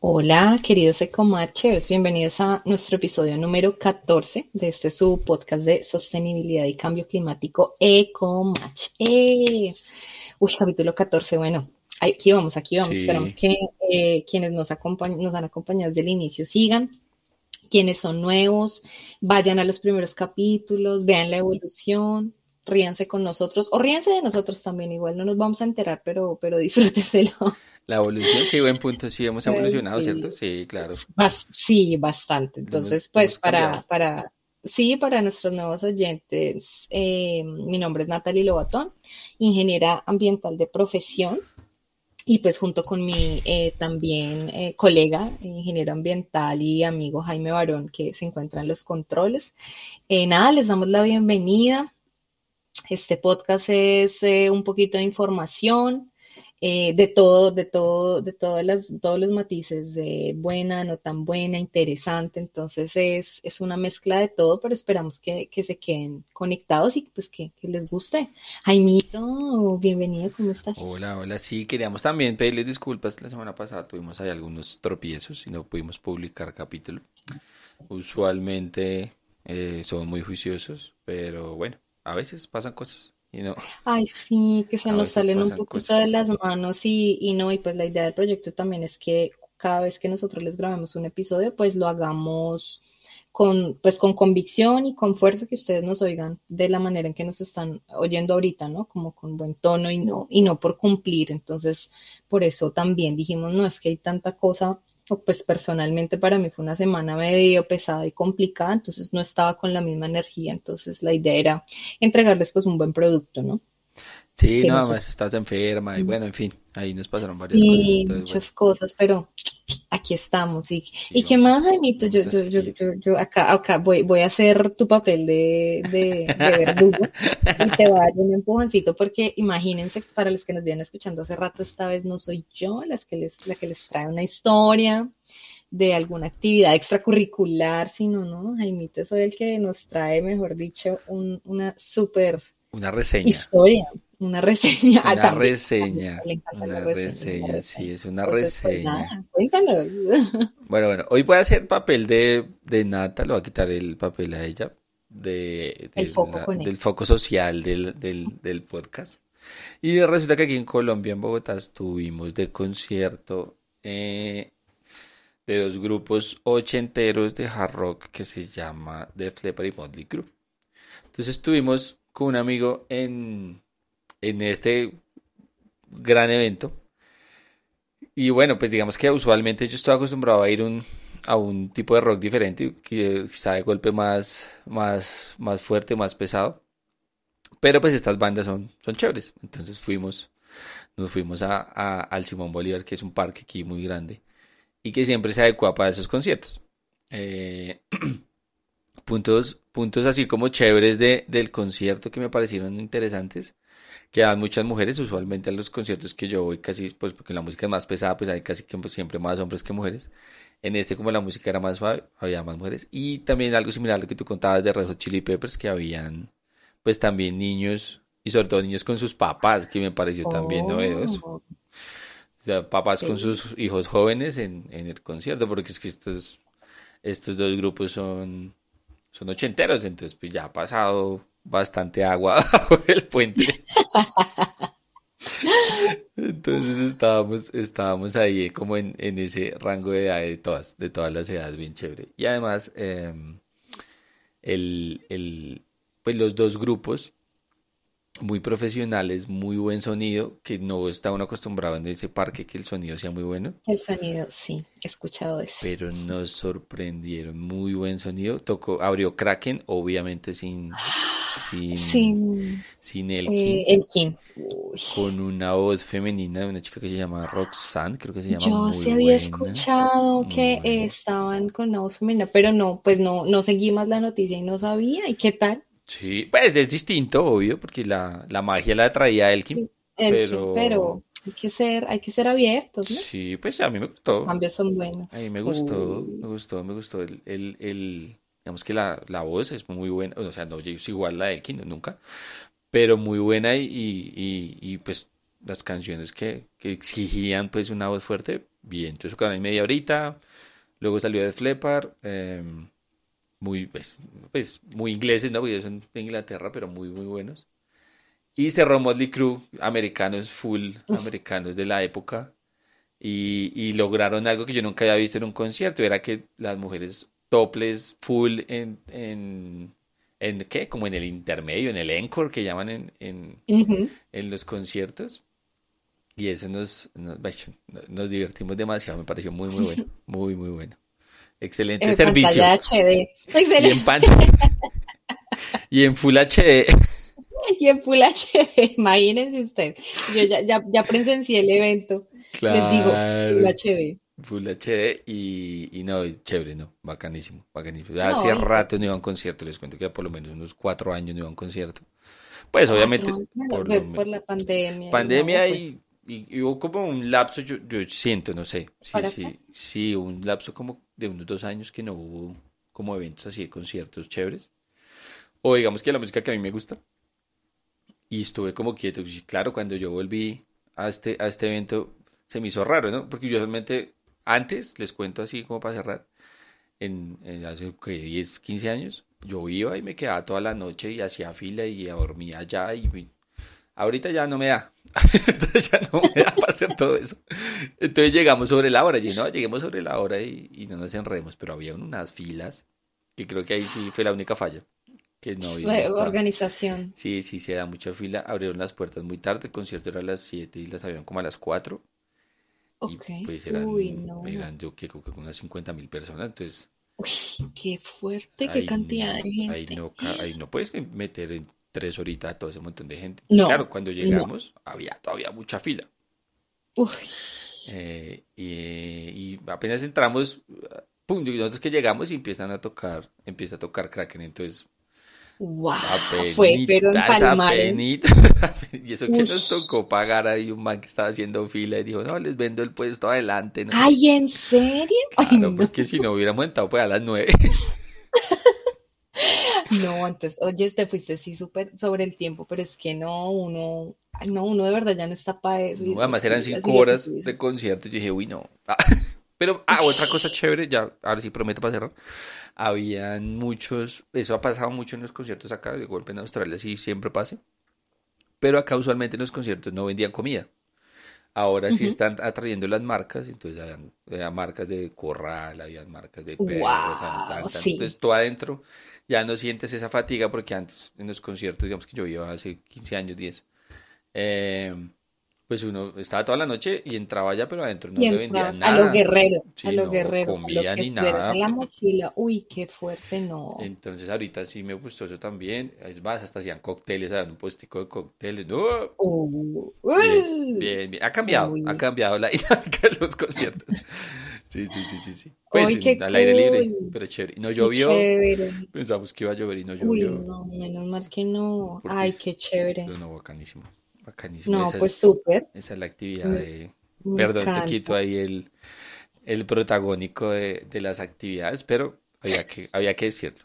Hola, queridos Ecomatchers, bienvenidos a nuestro episodio número 14 de este su podcast de sostenibilidad y cambio climático Ecomatch. ¡Eh! Uy, capítulo 14, bueno, aquí vamos, aquí vamos. Esperamos que eh, quienes nos, nos han acompañado desde el inicio sigan. Quienes son nuevos, vayan a los primeros capítulos, vean la evolución, ríanse con nosotros o ríanse de nosotros también, igual no nos vamos a enterar, pero, pero disfrúteselo. La evolución, sí, buen punto, sí, hemos evolucionado, ¿cierto? Sí, claro. sí, bastante. Entonces, pues para, para, sí, para nuestros nuevos oyentes, eh, mi nombre es Natalie Lobatón, ingeniera ambiental de profesión. Y pues junto con mi eh, también eh, colega, ingeniero ambiental y amigo Jaime Barón, que se encuentra en los controles. nada, les damos la bienvenida. Este podcast es un poquito de información, eh, de todo, de todo, de todas las, todos los matices, de buena, no tan buena, interesante. Entonces es, es una mezcla de todo, pero esperamos que, que se queden conectados y pues que, les guste. Jaimito, bienvenido, ¿cómo estás? Hola, hola, sí, queríamos también pedirles disculpas. La semana pasada tuvimos ahí algunos tropiezos y no pudimos publicar capítulo. Usualmente eh, somos muy juiciosos, pero bueno, a veces pasan cosas. Ay, sí, que se nos salen un poquito de las manos y, y no, y pues la idea del proyecto también es que cada vez que nosotros les grabemos un episodio, pues lo hagamos con, pues con convicción y con fuerza que ustedes nos oigan de la manera en que nos están oyendo ahorita, ¿no? Como con buen tono y no, y no por cumplir. Entonces, por eso también dijimos, no, es que hay tanta cosa pues personalmente para mí fue una semana medio pesada y complicada, entonces no estaba con la misma energía, entonces la idea era entregarles pues un buen producto, ¿no? Sí, nada más estás enferma y bueno, en fin, ahí nos pasaron varias cosas. Sí, muchas cosas, pero aquí estamos. ¿Y, ¿y qué más, Jaimito? Yo, yo, yo, yo, acá, acá voy, voy a hacer tu papel de, de, verdugo y te voy a dar un empujoncito porque imagínense que para los que nos vienen escuchando hace rato, esta vez no soy yo las que les, la que les trae una historia de alguna actividad extracurricular, sino, ¿no? Jaimito soy el que nos trae, mejor dicho, un, una súper una reseña. Historia, una reseña. Ah, una reseña. Una reseña, sí, es una pues, reseña. cuéntanos. Bueno, bueno, hoy voy a hacer papel de, de Nata, le voy a quitar el papel a ella, de, del foco social del, del, del podcast. Y resulta que aquí en Colombia, en Bogotá, estuvimos de concierto eh, de dos grupos ochenteros de hard rock que se llama The Flipper y Motley Crue. Entonces estuvimos con un amigo en, en este gran evento. Y bueno, pues digamos que usualmente yo estoy acostumbrado a ir un, a un tipo de rock diferente, quizá de golpe más, más, más fuerte, más pesado. Pero pues estas bandas son, son chéveres. Entonces fuimos, nos fuimos a, al Simón Bolívar, que es un parque aquí muy grande y que siempre se adecua para esos conciertos. Eh, puntos, puntos así como chéveres de, del concierto que me parecieron interesantes, que dan muchas mujeres, usualmente a los conciertos que yo voy casi, pues porque la música es más pesada, pues hay casi que siempre más hombres que mujeres. En este, como la música era más suave, había más mujeres. Y también algo similar a lo que tú contabas de Red Hot Chili Peppers, que habían, pues también niños, y sobre todo niños con sus papás, que me pareció también novedoso. O sea, papás con sus hijos jóvenes en, en el concierto, porque es que esto es estos dos grupos son, son ochenteros, entonces pues ya ha pasado bastante agua bajo el puente. Entonces estábamos, estábamos ahí como en, ese rango de edad de todas, de todas las edades, bien chévere. Y además, em, el, el, pues los dos grupos muy profesionales, muy buen sonido, que no estaban acostumbrados en ese parque que el sonido sea muy bueno. El sonido, sí, he escuchado eso. Pero nos sorprendieron, muy buen sonido. Tocó, abrió Kraken, obviamente sin, sin, sin, Elkin. Eh, con una voz femenina de una chica que se llama Roxanne, creo que se llama. Yo sí había escuchado que estaban con una voz femenina, pero no, pues no, no seguí más la noticia y no sabía. ¿Y qué tal? Sí, pues es distinto, obvio, porque la, la magia la traía Elkin. Elkin, pero... hay que ser, hay que ser abiertos, ¿no? Sí, pues a mí me gustó. Los cambios son buenos. A mí me gustó, me gustó, me gustó. El, el, el digamos que la, la, voz es muy buena, o sea, no es igual la de Elkin, nunca, pero muy buena y, y, y, pues las canciones que, que, exigían pues una voz fuerte, bien. Entonces en media horita, luego salió de Flepar, eh, muy, pues, pues, muy ingleses, ¿no? Porque son de Inglaterra, pero muy, muy buenos. Y cerró Motley Crue, americanos, full americanos de la época. Y, y, lograron algo que yo nunca había visto en un concierto, era que las mujeres toples full en, en, en ¿qué? Como en el intermedio, en el encore que llaman en, en, en los conciertos. Y eso nos, nos, nos divertimos demasiado, me pareció muy, muy bueno, muy, muy bueno. Excelente servicio. HD. Y en, y en Full HD. Y en Full HD, imagínense ustedes. Yo ya, ya, ya presencié el evento. Les digo, Full HD. Full HD y, y no, chévere, no, bacanísimo, bacanísimo. Hace rato no iba a un concierto, les cuento que por lo menos unos cuatro años no iba a un concierto. Pues obviamente por, la pandemia. Pandemia y y, hubo como un lapso, yo, yo siento, no sé, sí, sí, sí, un lapso como de unos dos años que no hubo como eventos así de conciertos chéveres. O digamos que la música que a mí me gusta. Y estuve como quieto. Y claro, cuando yo volví a este, a este evento se me hizo raro, ¿no? Porque yo realmente antes, les cuento así como para cerrar, en, en hace 10, 15 años, yo iba y me quedaba toda la noche y hacía fila y dormía allá y Ahorita ya no me da. Entonces ya no me da para hacer todo eso. Entonces llegamos sobre la hora. Y no, lleguemos sobre la hora y, no nos enredemos. Pero había unas filas que creo que ahí sí fue la única falla. Que no había organización. Sí, sí, se da mucha fila. Abrieron las puertas muy tarde. El concierto era a las 7 y las abrieron como a las 4. Ok. Y pues eran, Uy, no. eran yo creo que unas 50 mil personas. Entonces. Uy, qué fuerte, qué cantidad de gente. Ahí no, ahí no puedes meter en tres horitas todo ese montón de gente. claro, cuando llegamos había todavía mucha fila. Eh, y, apenas entramos, pum, nosotros que llegamos y empiezan a tocar, empieza a tocar Kraken, entonces... Wow, fue, pero en y eso que nos tocó pagar ahí un man que estaba haciendo fila y dijo, no, les vendo el puesto adelante. Ay, ¿en serio? Claro, porque si no hubiéramos entrado pues a las nueve. No, entonces, oye, te fuiste así súper sobre el tiempo, pero es que no, uno, no, uno de verdad ya no está para eso. además eran cinco horas de concierto, y yo dije, uy, no. Ah, pero, ah, otra cosa chévere, ya, ahora sí prometo para cerrar. Habían muchos, eso ha pasado mucho en los conciertos acá, de golpe en Australia sí siempre pasa. Pero acá usualmente en los conciertos no vendían comida. Ahora sí están atrayendo las marcas, entonces habían, marcas de corral, había marcas de perros, entonces todo adentro ya no sientes esa fatiga porque antes en los conciertos, digamos que yo iba hace 15 años, 10, eh, pues uno estaba toda la noche y entraba allá, pero adentro no le vendía nada. A lo guerrero, a lo guerrero. comía ni nada. En la mochila, uy, qué fuerte, no. Entonces ahorita sí me gustó eso también. Es más, hasta hacían cócteles, daban un puestico de cócteles. No. Uh, bien, bien, Ha cambiado, ha cambiado la dinámica de los conciertos. Sí, sí, sí, sí, sí. Pues al aire libre, pero chévere. No llovió. Pensamos que iba a llover y no llovió. Uy, no, menos mal que no. Ay, qué chévere. Pero no, bacanísimo. Bacanísimo. No, pues súper. Esa es la actividad de. Perdón, te quito ahí el, el protagónico de, de, las actividades, pero había que, había que decirlo.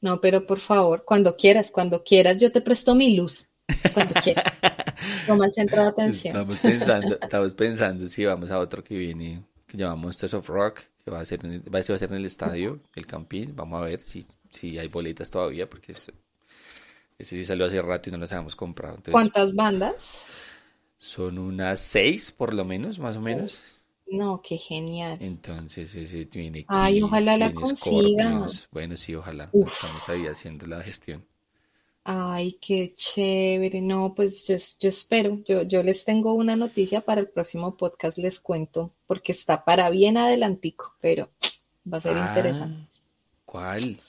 No, pero por favor, cuando quieras, cuando quieras, yo te presto mi luz. Cuando quieras. Toma el centro de atención. Estamos pensando, estamos pensando si vamos a otro que viene que llama Monsters of Rock, Se va a hacer, en va a ser en el estadio, el Campín. Vamos a ver si, si hay boletas todavía, porque ese sí salió hace rato y no los habíamos comprado. ¿Cuántas bandas? Son unas seis, por lo menos, más o menos. No, qué genial. Entonces, ese tiene Ay, ojalá la consiga. Bueno, sí, ojalá. Estamos ahí haciendo la gestión. Ay, qué chévere. No, pues yo, yo espero. Yo, yo les tengo una noticia para el próximo podcast, les cuento, porque está para bien adelantico, pero va a ser ah, interesante. ¿Cuál?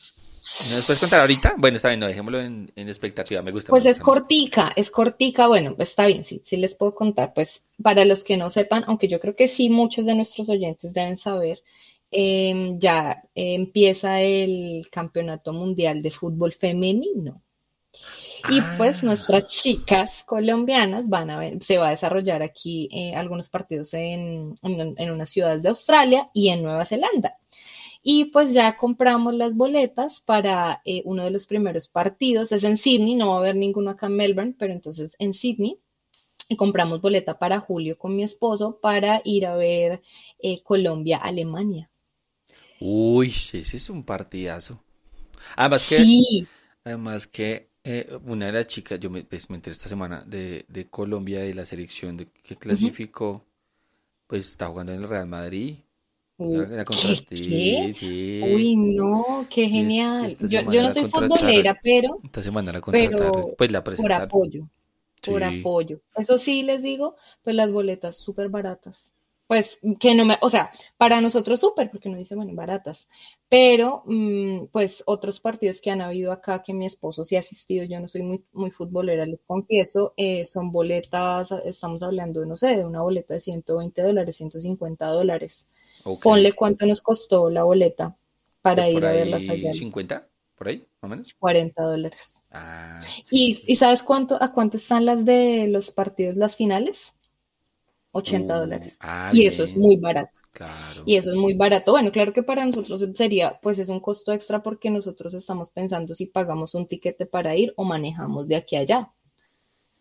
¿No nos puedes contar ahorita? Bueno, está bien, no, dejémoslo en, expectativa, me gusta. Pues es cortica, es cortica, bueno, está bien, sí, sí les puedo contar. Pues para los que no sepan, aunque yo creo que sí muchos de nuestros oyentes deben saber, em, ya empieza el Campeonato Mundial de Fútbol Femenino. Y pues ah. nuestras chicas colombianas van a ver, se va a desarrollar aquí eh, algunos partidos en, en, en unas ciudades de Australia y en Nueva Zelanda. Y pues ya compramos las boletas para eh, uno de los primeros partidos. Es en Sydney, no va a haber ninguno acá en Melbourne, pero entonces en Sydney. Y compramos boleta para julio con mi esposo para ir a ver eh, Colombia-Alemania. Uy, ese es un partidazo. Además que, además que eh, una de las chicas, yo me, pues, me enteré esta semana de, Colombia, de la selección de, que clasificó, pues está jugando en el Real Madrid ¿Qué? Sí. Uy, no, qué genial. yo, yo no soy futbolera, pero, pero pues la por apoyo, por apoyo. Eso sí les digo, pues las boletas súper baratas. Pues que no me, o sea, para nosotros súper, porque no dice, bueno, baratas. Pero, mm, pues otros partidos que han habido acá, que mi esposo sí ha asistido, yo no soy muy, muy futbolera, les confieso, eh, son boletas, estamos hablando, no sé, de una boleta de 120 dólares, 150 dólares Ponle cuánto nos costó la boleta para ir a verlas allá. ¿50? ¿Por ahí? ¿Más o menos? 40 dólares. Ah, ¿Y, sabes cuánto, a cuánto están las de los partidos, las finales? 80 uh, dólares. Ah, y eso es muy barato. Claro. Y eso es muy barato. Bueno, claro que para nosotros sería, pues es un costo extra porque nosotros estamos pensando si pagamos un tiquete para ir o manejamos de aquí a allá.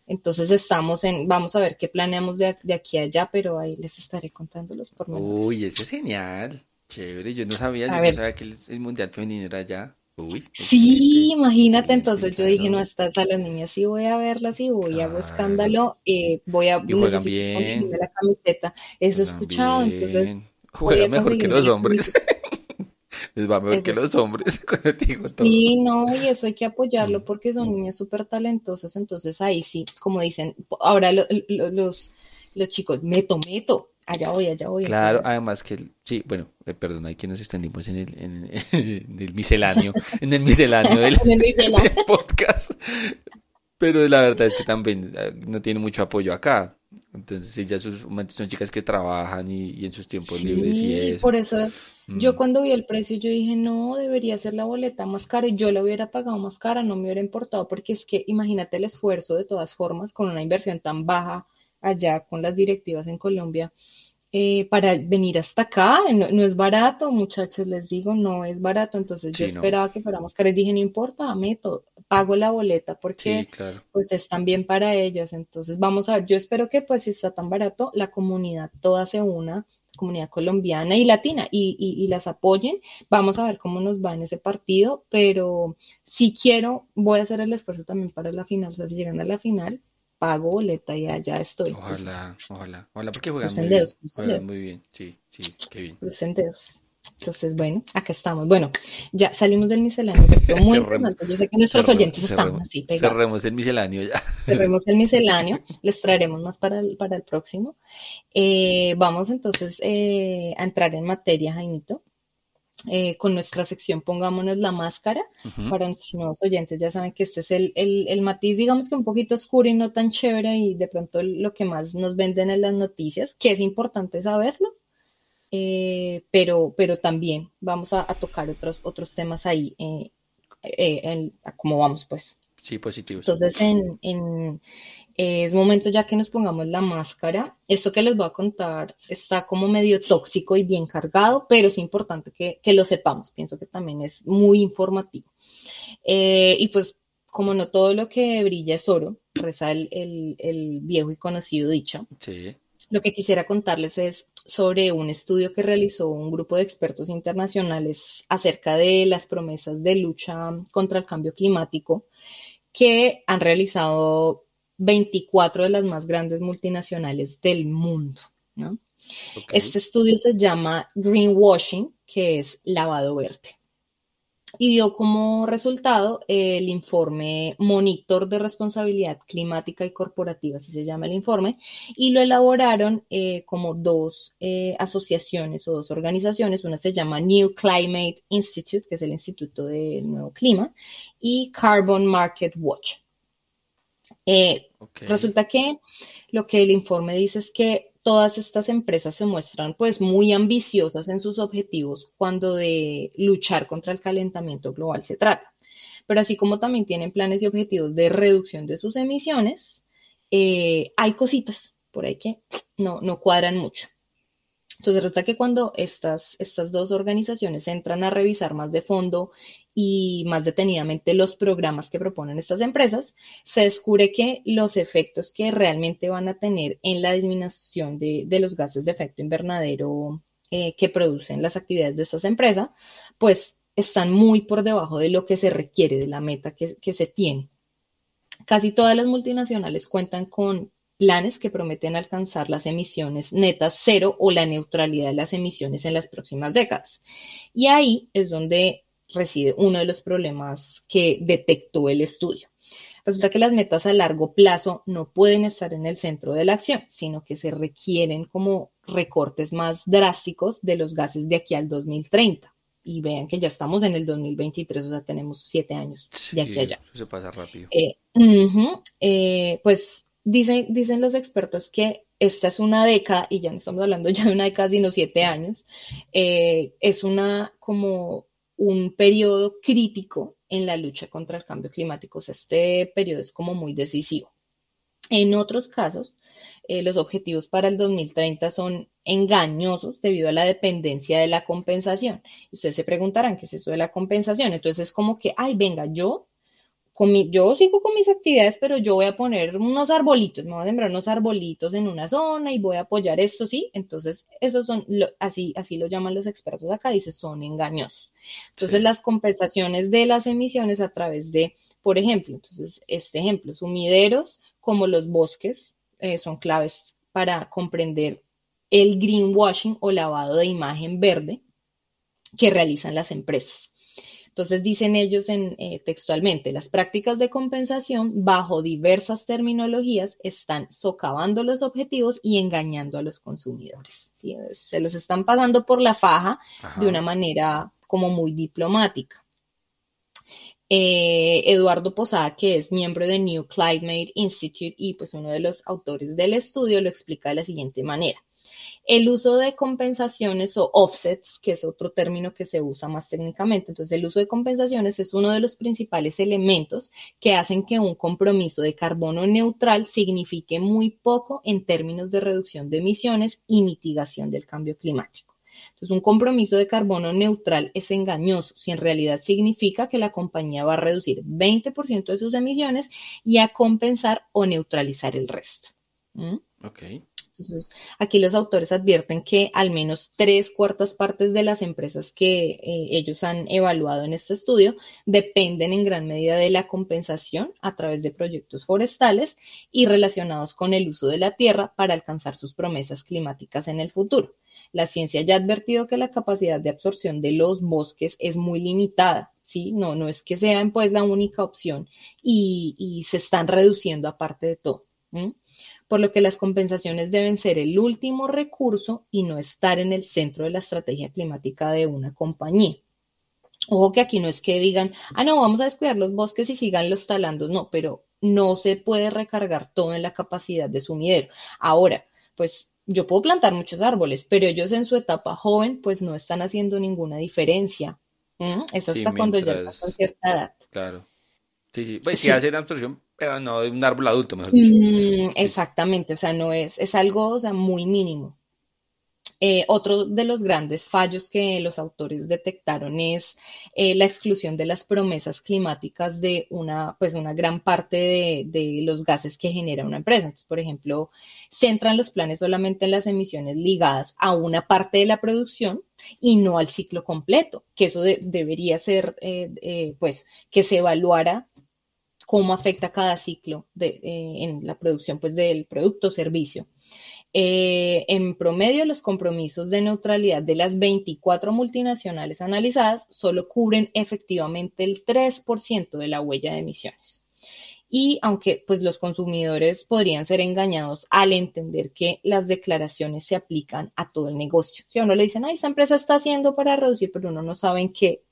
Entonces estamos en, vamos a ver qué planeamos de, aquí a allá, pero ahí les estaré contando los pormenores. Uy, ese es genial. Chévere, yo no sabía, yo no sabía que el, Mundial Femenino era allá. Uy, sí, imagínate, entonces yo dije, no, estas a las niñas sí voy a verlas y voy a hago escándalo, eh, voy a conseguirme la camiseta. Eso he escuchado, entonces... Juega mejor que los hombres. Les va mejor que los hombres, Sí, no, y eso hay que apoyarlo mm. porque son niñas súper talentosas, entonces ahí sí, como dicen, ahora los, los chicos, meto, meto, allá voy, allá voy. Claro, además que, sí, bueno, eh, perdón, nos extendimos en el, en, el misceláneo, en el misceláneo del, podcast, pero la verdad es que también eh, no tiene mucho apoyo acá. Entonces ellas son chicas que trabajan y, en sus tiempos libres y eso. Por eso yo mm. cuando vi el precio yo dije, no, debería ser la boleta más cara y yo la hubiera pagado más cara, no me hubiera importado porque es que imagínate el esfuerzo de todas formas con una inversión tan baja allá con las directivas en Colombia. Eh, para venir hasta acá, no, es barato, muchachos, les digo, no es barato, entonces yo esperaba que fuéramos caros, dije, no importa, meto, pago la boleta porque pues es también para ellas. Entonces vamos a ver, yo espero que pues si está tan barato, la comunidad toda se una, comunidad colombiana y latina y, y, las apoyen. Vamos a ver cómo nos va en ese partido, pero si quiero, voy a hacer el esfuerzo también para la final. O sea, si llegan a la final, pago boleta y allá estoy. Ojalá, ojalá, ojalá, porque juegan muy, bien, juegan muy bien. Sí, sí, qué bien. Entonces, bueno, acá estamos. Bueno, ya salimos del misceláneo, pero muy. Yo sé que nuestros oyentes están así pegados. Cerremos el misceláneo ya. Cerremos el misceláneo. Les traeremos más para el, para el próximo. Eh, vamos entonces eh, a entrar en materia, Jaimito. Eh, con nuestra sección Pongámonos la máscara para nuestros nuevos oyentes. Ya saben que este es el, el, el, matiz, digamos que un poquito oscuro y no tan chévere y de pronto lo que más nos venden en las noticias, que es importante saberlo eh, pero, pero también vamos a, tocar otros, otros temas ahí, eh, en, como vamos pues. Sí, positivos. Entonces, en, en, es momento ya que nos pongamos la máscara. Esto que les voy a contar está como medio tóxico y bien cargado, pero es importante que, que lo sepamos. Pienso que también es muy informativo. y pues, como no todo lo que brilla es oro, reza el, el, el viejo y conocido dicho. Sí. Lo que quisiera contarles es sobre un estudio que realizó un grupo de expertos internacionales acerca de las promesas de lucha contra el cambio climático que han realizado 24 de las más grandes multinacionales del mundo. Este estudio se llama Greenwashing, que es lavado verde y dio como resultado el informe Monitor de Responsabilidad Climática y Corporativa, así se llama el informe, y lo elaboraron eh, como dos eh, asociaciones o dos organizaciones. Una se llama New Climate Institute, que es el Instituto del Nuevo Clima, y Carbon Market Watch. Eh, resulta que lo que el informe dice es que todas estas empresas se muestran pues muy ambiciosas en sus objetivos cuando de luchar contra el calentamiento global se trata. Pero así como también tienen planes y objetivos de reducción de sus emisiones, eh, hay cositas por ahí que no, no cuadran mucho. Entonces resulta que cuando estas, estas dos organizaciones entran a revisar más de fondo y más detenidamente los programas que proponen estas empresas, se descubre que los efectos que realmente van a tener en la disminución de, los gases de efecto invernadero eh, que producen las actividades de estas empresas, pues están muy por debajo de lo que se requiere, de la meta que, que se tiene. Casi todas las multinacionales cuentan con planes que prometen alcanzar las emisiones netas cero o la neutralidad de las emisiones en las próximas décadas. Y ahí es donde reside uno de los problemas que detectó el estudio. Resulta que las metas a largo plazo no pueden estar en el centro de la acción, sino que se requieren como recortes más drásticos de los gases de aquí al 2030 y vean que ya estamos en el 2023, o sea, tenemos siete años de aquí a allá. se pasa rápido. Eh, eh, pues Dicen, dicen los expertos que esta es una década, y ya no estamos hablando ya de una década, sino siete años, eh, es una como un periodo crítico en la lucha contra el cambio climático. Este periodo es como muy decisivo. En otros casos, eh, los objetivos para el 2030 son engañosos debido a la dependencia de la compensación. Ustedes se preguntarán qué es eso de la compensación. Entonces es como que, ay, venga, yo yo sigo con mis actividades, pero yo voy a poner unos arbolitos, me voy a sembrar unos arbolitos en una zona y voy a apoyar esto, ¿sí? Entonces, esos son, así, así lo llaman los expertos acá, dice, son engañosos. Entonces, las compensaciones de las emisiones a través de, por ejemplo, entonces, este ejemplo, sumideros como los bosques eh, son claves para comprender el greenwashing o lavado de imagen verde que realizan las empresas. Entonces dicen ellos en, eh, textualmente, las prácticas de compensación bajo diversas terminologías están socavando los objetivos y engañando a los consumidores. Se los están pasando por la faja de una manera como muy diplomática. Eh, Eduardo Posada, que es miembro de New Climate Institute y pues uno de los autores del estudio, lo explica de la siguiente manera. El uso de compensaciones o offsets, que es otro término que se usa más técnicamente, entonces el uso de compensaciones es uno de los principales elementos que hacen que un compromiso de carbono neutral signifique muy poco en términos de reducción de emisiones y mitigación del cambio climático. Entonces, un compromiso de carbono neutral es engañoso si en realidad significa que la compañía va a reducir 20% de sus emisiones y a compensar o neutralizar el resto. ¿Mm? Ok. Entonces, aquí los autores advierten que al menos tres cuartas partes de las empresas que eh, ellos han evaluado en este estudio dependen en gran medida de la compensación a través de proyectos forestales y relacionados con el uso de la tierra para alcanzar sus promesas climáticas en el futuro. La ciencia ya ha advertido que la capacidad de absorción de los bosques es muy limitada, ¿sí? No, no es que sean pues la única opción y, y se están reduciendo aparte de todo por lo que las compensaciones deben ser el último recurso y no estar en el centro de la estrategia climática de una compañía. Ojo que aquí no es que digan, ah, no, vamos a descuidar los bosques y sigan los talando, no, pero no se puede recargar todo en la capacidad de sumidero. Ahora, pues yo puedo plantar muchos árboles, pero ellos en su etapa joven, pues no están haciendo ninguna diferencia. Es hasta cuando ya pasan cierta edad. Claro. Sí, sí. Pues si hacen absorción pero no de un árbol adulto, mejor dicho. Mm, exactamente, o sea, no es, es algo, o sea, muy mínimo. Eh, otro de los grandes fallos que los autores detectaron es eh, la exclusión de las promesas climáticas de una, pues una gran parte de, de, los gases que genera una empresa. Entonces, por ejemplo, centran los planes solamente en las emisiones ligadas a una parte de la producción y no al ciclo completo, que eso debería ser, eh, pues, que se evaluara cómo afecta cada ciclo de, en la producción pues, del producto o servicio. Eh, en promedio, los compromisos de neutralidad de las 24 multinacionales analizadas solo cubren efectivamente el 3% de la huella de emisiones. Y aunque pues los consumidores podrían ser engañados al entender que las declaraciones se aplican a todo el negocio. Si uno le dicen, ay, esa empresa está haciendo para reducir, pero uno no sabe en qué,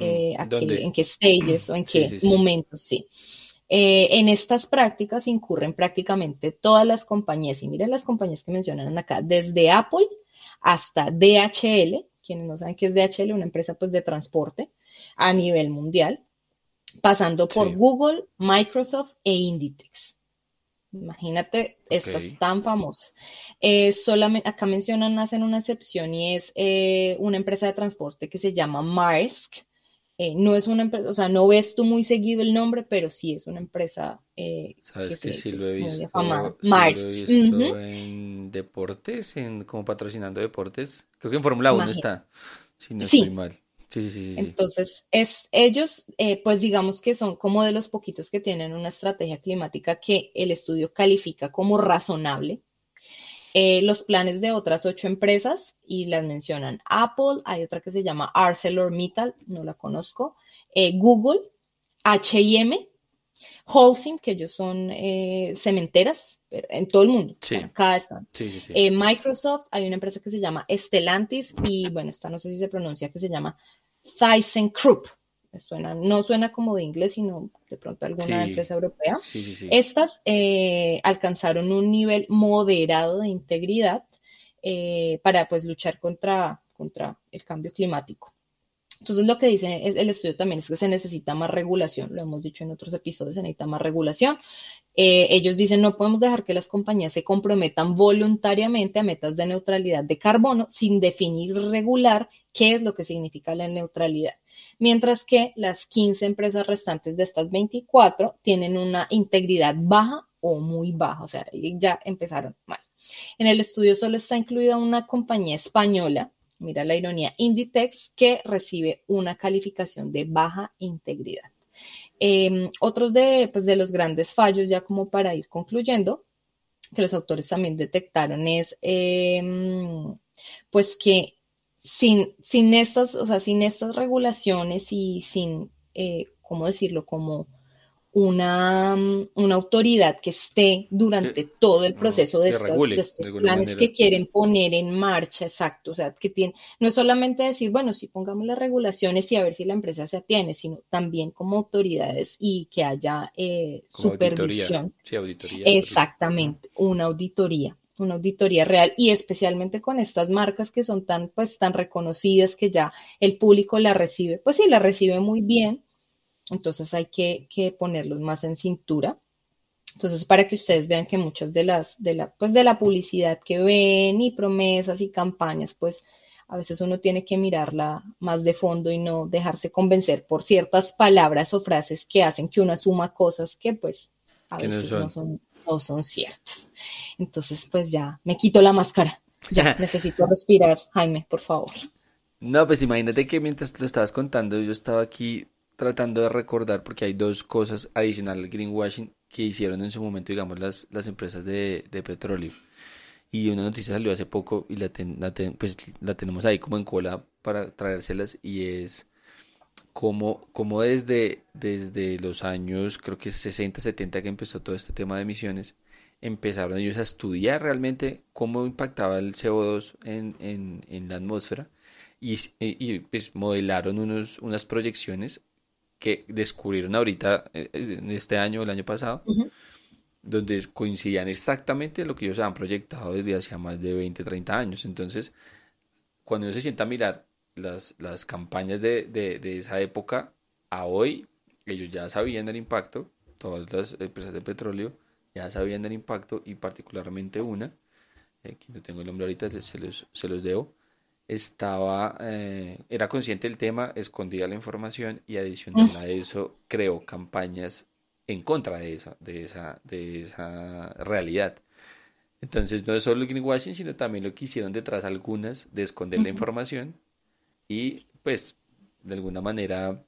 eh, en qué stages o en qué momentos, sí. Eh, en estas prácticas incurren prácticamente todas las compañías, y miren las compañías que mencionan acá, desde Apple hasta DHL, quienes no saben qué es DHL, una empresa pues de transporte a nivel mundial, pasando por Google, Microsoft e Inditex. Imagínate, estas tan famosas. Eh, solamente, acá mencionan, hacen una excepción y es eh, una empresa de transporte que se llama Maersk, eh, no es una empresa, o sea, no ves tú muy seguido el nombre, pero sí es una empresa eh, ¿Sabes que, sí lo he visto, en deportes, en, como patrocinando deportes. Creo que en Fórmula 1 está, si no estoy mal. Sí, sí, sí, Entonces, es, ellos, eh, pues digamos que son como de los poquitos que tienen una estrategia climática que el estudio califica como razonable. Eh, los planes de otras ocho empresas y las mencionan Apple, hay otra que se llama ArcelorMittal, no la conozco, eh, Google, H&M, Holcim, que ellos son eh, cementeras en todo el mundo, en cada estado. Microsoft, hay una empresa que se llama Stellantis y bueno, esta no sé si se pronuncia, que se llama ThyssenKrupp suena, no suena como de inglés, sino de pronto alguna empresa europea. Estas eh, alcanzaron un nivel moderado de integridad eh, para pues luchar contra, contra el cambio climático. Entonces lo que dice el estudio también es que se necesita más regulación, lo hemos dicho en otros episodios, se necesita más regulación. Eh, ellos dicen no podemos dejar que las compañías se comprometan voluntariamente a metas de neutralidad de carbono sin definir regular qué es lo que significa la neutralidad. Mientras que las 15 empresas restantes de estas 24 tienen una integridad baja o muy baja, o sea, ya empezaron mal. En el estudio solo está incluida una compañía española mira la ironía, Inditex, que recibe una calificación de baja integridad. Em, otros de, pues, de los grandes fallos, ya como para ir concluyendo, que los autores también detectaron es, em, pues que sin, sin, estas, o sea, sin estas regulaciones y sin, eh, ¿cómo decirlo? Como una, una, autoridad que esté durante todo el proceso de, estos planes que quieren poner en marcha, exacto, o sea, que tiene, no es solamente decir, bueno, si pongamos las regulaciones y a ver si la empresa se atiene, sino también como autoridades y que haya eh, supervisión. Sí, auditoría. Exactamente, una auditoría una auditoría real y especialmente con estas marcas que son tan pues tan reconocidas que ya el público la recibe, pues sí, la recibe muy bien entonces hay que, ponerlos más en cintura. Entonces, para que ustedes vean que muchas de las, de la, pues de la publicidad que ven y promesas y campañas, pues a veces uno tiene que mirarla más de fondo y no dejarse convencer por ciertas palabras o frases que hacen que uno asuma cosas que pues a veces no son, no son ciertas. Entonces, pues ya me quito la máscara. Ya necesito respirar, Jaime, por favor. No, pues imagínate que mientras lo estabas contando, yo estaba aquí tratando de recordar porque hay dos cosas adicionales al greenwashing que hicieron en su momento, digamos, las, las empresas de, petróleo. Y una noticia salió hace poco y la, pues, la tenemos ahí como en cola para traérselas y es como, como desde, desde los años, creo que 60, 70 que empezó todo este tema de emisiones, empezaron ellos a estudiar realmente cómo impactaba el CO2 en, en, en la atmósfera y, y, pues modelaron unos, unas proyecciones que descubrieron ahorita, eh, eh, en este año o el año pasado, donde coincidían exactamente lo que ellos habían proyectado desde hace más de 20, 30 años. Entonces, cuando uno se sienta a mirar las, las campañas de, de, esa época a hoy, ellos ya sabían del impacto, todas las empresas de petróleo ya sabían del impacto y particularmente una aquí no tengo el nombre ahorita, se los, se los debo, estaba, eh, era consciente del tema, escondía la información y adicional a eso creó campañas en contra de esa, de esa, de esa realidad. Entonces no es solo el greenwashing, sino también lo que hicieron detrás algunas de esconder la información y pues de alguna manera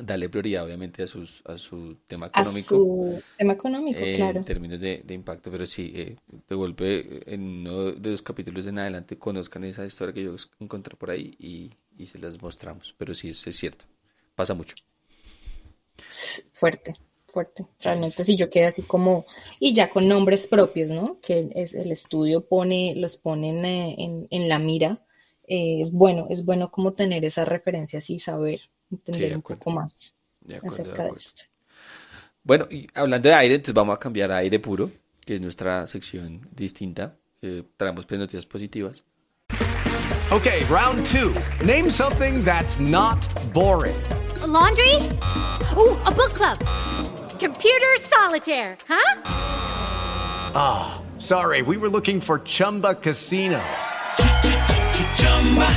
darle prioridad obviamente a, sus, a su tema económico. A su tema económico, claro. En términos de, impacto, pero sí, eh, de golpe en uno de los capítulos en adelante conozcan esa historia que yo encontré por ahí y, se las mostramos, pero sí es, es cierto, pasa mucho. Fuerte fuerte. Realmente sí, yo quedé así como, y ya con nombres propios, ¿no? Que es, el estudio pone, los ponen eh, en, la mira. Eh, es bueno, es bueno como tener esa referencia y saber, entender un poco más acerca de, esto. Bueno, y hablando de aire, entonces vamos a cambiar a aire puro, que es nuestra sección distinta, que traemos pues noticias positivas. Ok, round two. Name something that's not boring. laundry? Oh, a book club. Computer solitaire, huh? Ah, oh, sorry, we were looking for Chumba Casino.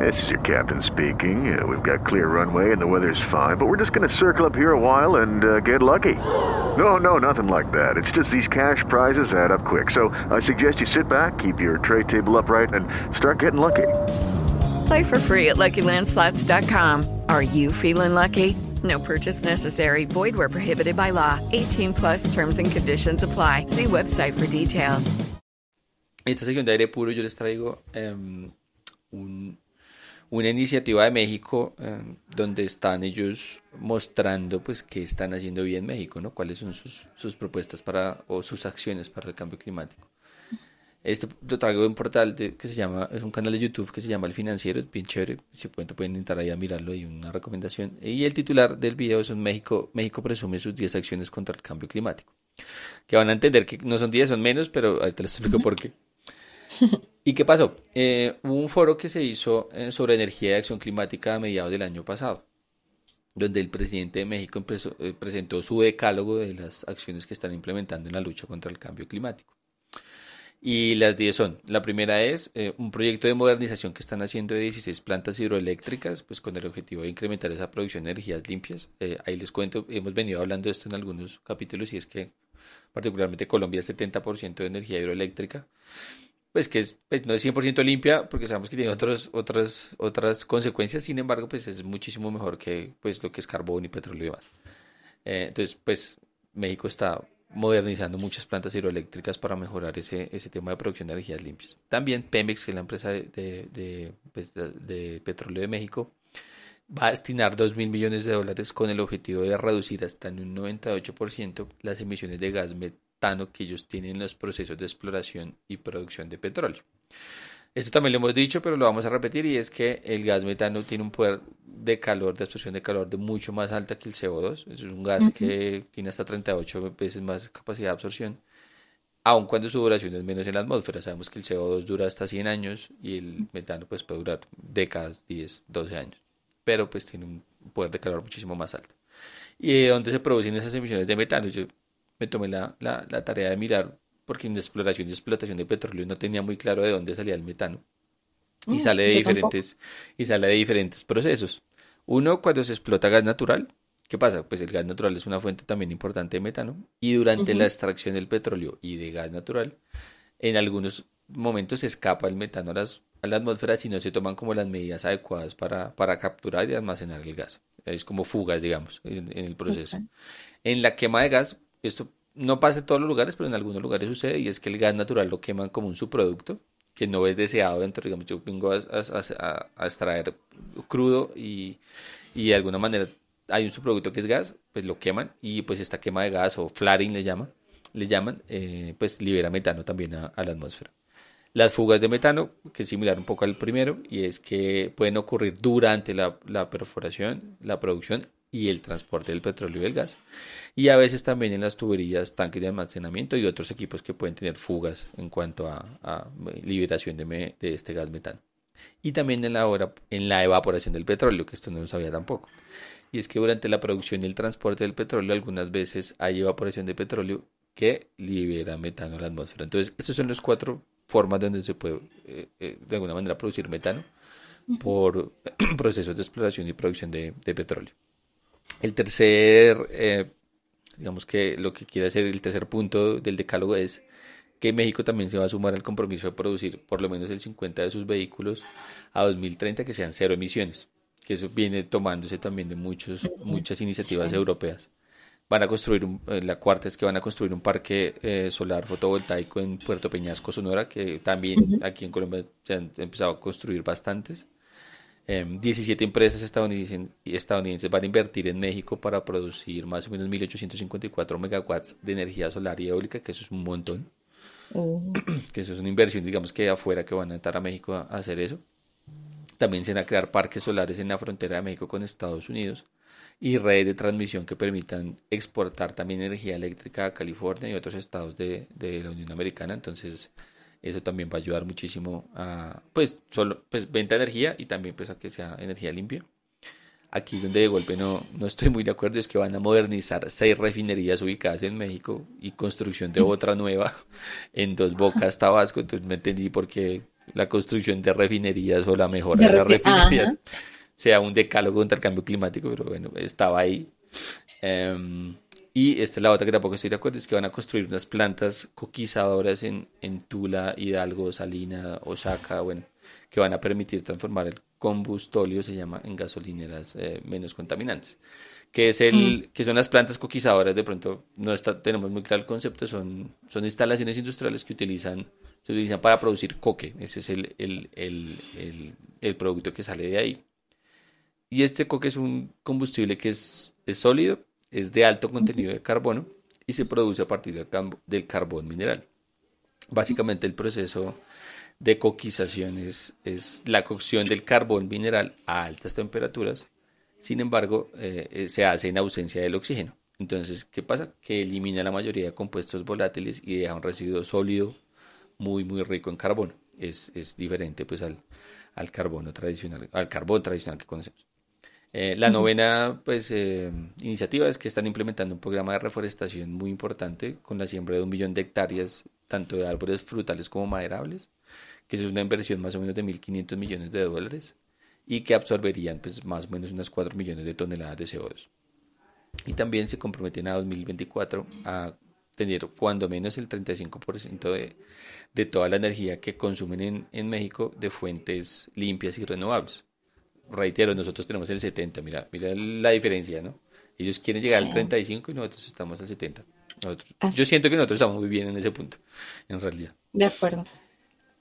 This is your captain speaking. Uh, we've got clear runway and the weather's fine, but we're just going to circle up here a while and uh, get lucky. No, no, nothing like that. It's just these cash prizes add up quick. So I suggest you sit back, keep your tray table upright, and start getting lucky. Play for free at LuckyLandSlots.com. Are you feeling lucky? No purchase necessary. Void where prohibited by law. 18 plus terms and conditions apply. See website for details. Esta sección de aire puro yo les traigo um, un una iniciativa de México eh, donde están ellos mostrando pues qué están haciendo bien México, ¿no? Cuáles son sus, sus, propuestas para o sus acciones para el cambio climático. Este lo traigo de un portal que se llama, es un canal de YouTube que se llama El Financiero, es bien chévere, si pueden, pueden entrar ahí a mirarlo y una recomendación. Y el titular del video es México, México presume sus 10 acciones contra el cambio climático. Que van a entender que no son 10, son menos, pero ahorita les explico por qué. ¿Y qué pasó? Eh, hubo un foro que se hizo eh, sobre energía y acción climática a mediados del año pasado, donde el presidente de México eh, presentó su decálogo de las acciones que están implementando en la lucha contra el cambio climático. Y las 10 son, la primera es un proyecto de modernización que están haciendo de 16 plantas hidroeléctricas, pues con el objetivo de incrementar esa producción de energías limpias. ahí les cuento, hemos venido hablando de esto en algunos capítulos y es que particularmente Colombia es 70% de energía hidroeléctrica pues que es, pues no es 100% limpia, porque sabemos que tiene otros, otras, otras consecuencias, sin embargo, pues es muchísimo mejor que pues lo que es carbón y petróleo y demás. Eh, entonces, pues México está modernizando muchas plantas hidroeléctricas para mejorar ese, ese tema de producción de energías limpias. También Pemex, que es la empresa de, de, pues, petróleo de México, va a destinar 2 mil millones de dólares con el objetivo de reducir hasta en un 98% las emisiones de gas que ellos tienen en los procesos de exploración y producción de petróleo. Esto también lo hemos dicho, pero lo vamos a repetir y es que el gas metano tiene un poder de calor, de absorción de calor de mucho más alta que el CO2. Es un gas que tiene hasta 38 veces más capacidad de absorción, aun cuando su duración es menos en la atmósfera. Sabemos que el CO2 dura hasta 100 años y el metano pues puede durar décadas, 10, 12 años, pero pues tiene un poder de calor muchísimo más alto. ¿Y de dónde se producen esas emisiones de metano? Yo me tomé la, la, tarea de mirar, porque en exploración y explotación de petróleo no tenía muy claro de dónde salía el metano. Y mm, sale de diferentes, y sale de diferentes procesos. Uno, cuando se explota gas natural, ¿qué pasa? Pues el gas natural es una fuente también importante de metano. Y durante la extracción del petróleo y de gas natural, en algunos momentos se escapa el metano a, las, a la atmósfera si no se toman como las medidas adecuadas para, para capturar y almacenar el gas. Es como fugas, digamos, en, el proceso. En la quema de gas, esto no pasa en todos los lugares, pero en algunos lugares sucede y es que el gas natural lo queman como un subproducto que no es deseado dentro, digamos, yo vengo a, extraer crudo y, de alguna manera hay un subproducto que es gas, pues lo queman y pues esta quema de gas o flaring le llaman, le llaman eh, pues libera metano también a, la atmósfera. Las fugas de metano, que es similar un poco al primero, y es que pueden ocurrir durante la perforación, la producción y el transporte del petróleo y del gas. Y a veces también en las tuberías, tanques de almacenamiento y otros equipos que pueden tener fugas en cuanto a, liberación de, de, este gas metano. Y también en la, hora, en la evaporación del petróleo, que esto no lo sabía tampoco. Y es que durante la producción y el transporte del petróleo algunas veces hay evaporación de petróleo que libera metano a la atmósfera. Entonces, estas son las cuatro formas donde se puede eh, eh, de alguna manera producir metano por procesos de exploración y producción de, petróleo. El tercer, eh, digamos que lo que quiere hacer el tercer punto del decálogo es que México también se va a sumar al compromiso de producir por lo menos el 50 de sus vehículos a 2030 que sean cero emisiones, que eso viene tomándose también de muchos, muchas iniciativas europeas. Van a construir, eh, la cuarta es que van a construir un parque eh, solar fotovoltaico en Puerto Peñasco, Sonora, que también aquí en Colombia se han empezado a construir bastantes. 17 em, empresas estadounidenses, estadounidenses van a invertir en México para producir más o menos 1.854 megawatts de energía solar y eólica, que eso es un montón. Oh. Que eso es una inversión, digamos que afuera que van a estar a México a hacer eso. También se van a crear parques solares en la frontera de México con Estados Unidos y redes de transmisión que permitan exportar también energía eléctrica a California y otros estados de, de la Unión Americana. Entonces, eso también va a ayudar muchísimo a, pues, solo, pues, venta de energía y también, pues, a que sea energía limpia. Aquí donde de golpe no, no estoy muy de acuerdo es que van a modernizar seis refinerías ubicadas en México y construcción de otra nueva en Dos Bocas, Tabasco. Entonces me entendí por qué la construcción de refinerías o la mejora de, las refinerías sea un decálogo contra el cambio climático, pero bueno, estaba ahí. Em, y esta es la otra que tampoco estoy de acuerdo, es que van a construir unas plantas coquizadoras en, en Tula, Hidalgo, Salina, Osaka, bueno, que van a permitir transformar el combustóleo, se llama, en gasolineras eh, menos contaminantes. Que, es el, mm. que son las plantas coquizadoras, de pronto no está, tenemos muy claro el concepto, son, son instalaciones industriales que utilizan, se utilizan para producir coque, ese es el, el, el, el producto que sale de ahí. Y este coque es un combustible que es, es sólido, es de alto contenido de carbono y se produce a partir del, carbón mineral. Básicamente el proceso de coquización es, la cocción del carbón mineral a altas temperaturas, sin embargo eh, eh, se hace en ausencia del oxígeno. Entonces, ¿qué pasa? Que elimina la mayoría de compuestos volátiles y deja un residuo sólido muy, muy rico en carbono. Es, diferente pues al, al carbono tradicional, al carbón tradicional que conocemos. Eh, la novena pues, eh, iniciativa es que están implementando un programa de reforestación muy importante con la siembra de un millón de hectáreas, tanto de árboles frutales como maderables, que es una inversión más o menos de 1.500 millones de dólares y que absorberían pues, más o menos unas 4 millones de toneladas de CO2. Y también se comprometen a 2024 a tener cuando menos el 35% de, de toda la energía que consumen en, en México de fuentes limpias y renovables reitero, nosotros tenemos el 70, mira, mira la diferencia, ¿no? Ellos quieren llegar al 35 y nosotros estamos al 70. yo siento que nosotros estamos muy bien en ese punto, en realidad. De acuerdo.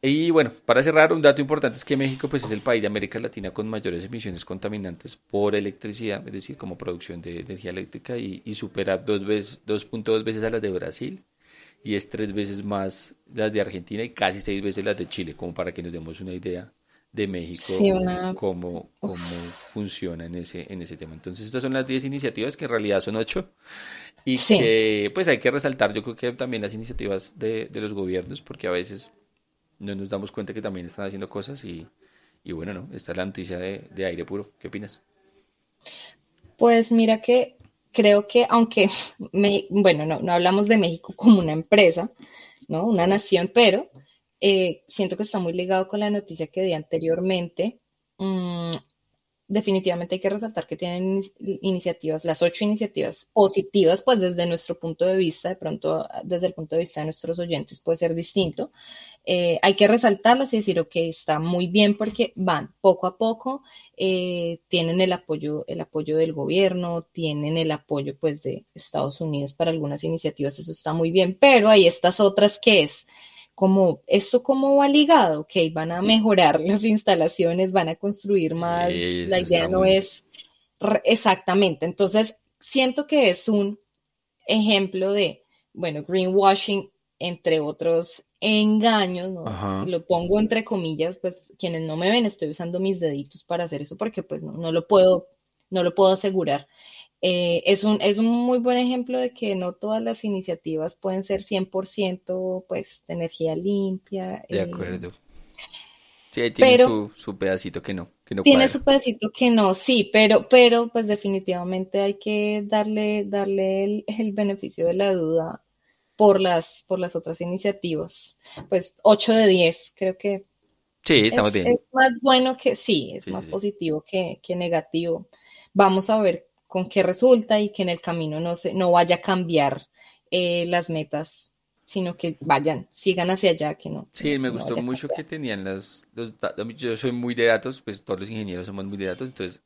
Y bueno, para cerrar, un dato importante es que México pues, es el país de América Latina con mayores emisiones contaminantes por electricidad, es decir, como producción de energía eléctrica, y, supera dos veces, 2.2 veces a las de Brasil, y es tres veces más las de Argentina y casi seis veces las de Chile, como para que nos demos una idea de México, cómo, cómo funciona en ese, en ese tema. Entonces, estas son las 10 iniciativas, que en realidad son 8, y que pues hay que resaltar, yo creo que también las iniciativas de, de, los gobiernos, porque a veces no nos damos cuenta que también están haciendo cosas y, y bueno, ¿no? Esta es la noticia de, de aire puro. ¿Qué opinas? Pues mira que creo que aunque, me, bueno, no, no hablamos de México como una empresa, ¿no? Una nación, pero eh, siento que está muy ligado con la noticia que di anteriormente. Mm, definitivamente hay que resaltar que tienen iniciativas, las ocho iniciativas positivas, pues desde nuestro punto de vista, de pronto desde el punto de vista de nuestros oyentes puede ser distinto. Eh, hay que resaltarlas y decir, ok, está muy bien porque van poco a poco, eh, tienen el apoyo, el apoyo del gobierno, tienen el apoyo pues de Estados Unidos para algunas iniciativas, eso está muy bien, pero hay estas otras que es como esto cómo va ligado, ok, van a mejorar las instalaciones, van a construir más, la idea no es exactamente, entonces siento que es un ejemplo de, bueno, greenwashing, entre otros engaños, lo pongo entre comillas, pues quienes no me ven, estoy usando mis deditos para hacer eso porque pues no, no lo puedo no lo puedo asegurar. Eh, es, un, es un muy buen ejemplo de que no todas las iniciativas pueden ser 100% pues, de energía limpia. De acuerdo. Sí, tiene su, pedacito que no. Que no tiene su pedacito que no, sí, pero, pero pues definitivamente hay que darle, darle el, beneficio de la duda por las, por las otras iniciativas. Pues 8 de 10, creo que Sí, estamos es, bien. Es más bueno que sí, es más positivo que, que, negativo. Vamos a ver con qué resulta y que en el camino no, se, no vaya a cambiar eh, las metas, sino que vayan, sigan hacia allá, que no. Sí, me gustó mucho que tenían las, los Yo soy muy de datos, pues todos los ingenieros somos muy de datos, entonces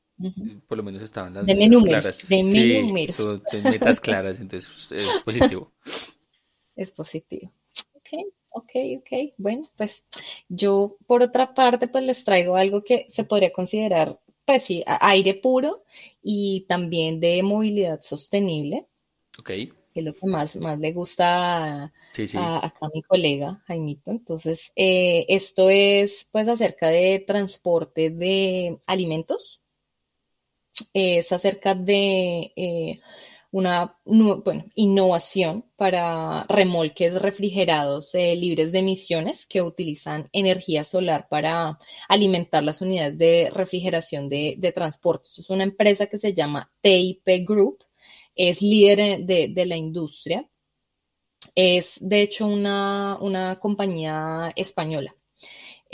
por lo menos estaban las metas claras. De sí, números. Son, metas claras, entonces es positivo. Es positivo. Ok, ok, ok. Bueno, pues yo por otra parte, pues les traigo algo que se podría considerar pues sí, aire puro y también de movilidad sostenible. Ok. Que es lo que más, más le gusta a, a, mi colega Jaimito. Entonces, eh, esto es pues acerca de transporte de alimentos. Es acerca de eh, una bueno, innovación para remolques refrigerados eh, libres de emisiones que utilizan energía solar para alimentar las unidades de refrigeración de, de transporte. Es una empresa que se llama TIP Group, es líder de, de la industria. Es de hecho una, una compañía española.